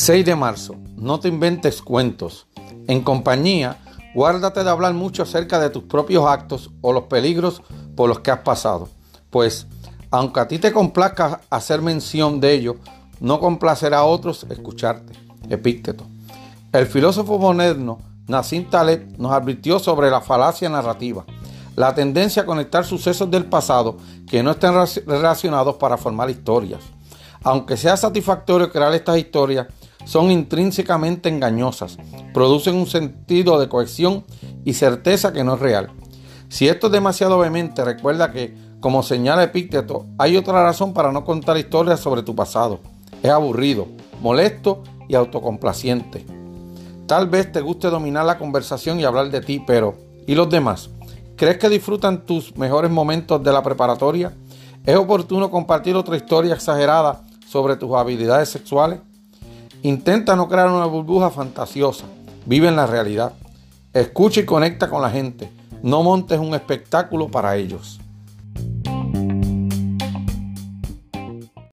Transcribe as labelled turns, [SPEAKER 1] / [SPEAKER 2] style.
[SPEAKER 1] 6 de marzo. No te inventes cuentos. En compañía, guárdate de hablar mucho acerca de tus propios actos o los peligros por los que has pasado. Pues, aunque a ti te complazca hacer mención de ello, no complacerá a otros escucharte. Epícteto. El filósofo moderno Nassim Taleb nos advirtió sobre la falacia narrativa, la tendencia a conectar sucesos del pasado que no estén relacionados para formar historias. Aunque sea satisfactorio crear estas historias, son intrínsecamente engañosas, producen un sentido de cohesión y certeza que no es real. Si esto es demasiado vehemente, recuerda que, como señala Epícteto, hay otra razón para no contar historias sobre tu pasado. Es aburrido, molesto y autocomplaciente. Tal vez te guste dominar la conversación y hablar de ti, pero ¿y los demás? ¿Crees que disfrutan tus mejores momentos de la preparatoria? ¿Es oportuno compartir otra historia exagerada sobre tus habilidades sexuales? Intenta no crear una burbuja fantasiosa. Vive en la realidad. Escucha y conecta con la gente. No montes un espectáculo para ellos.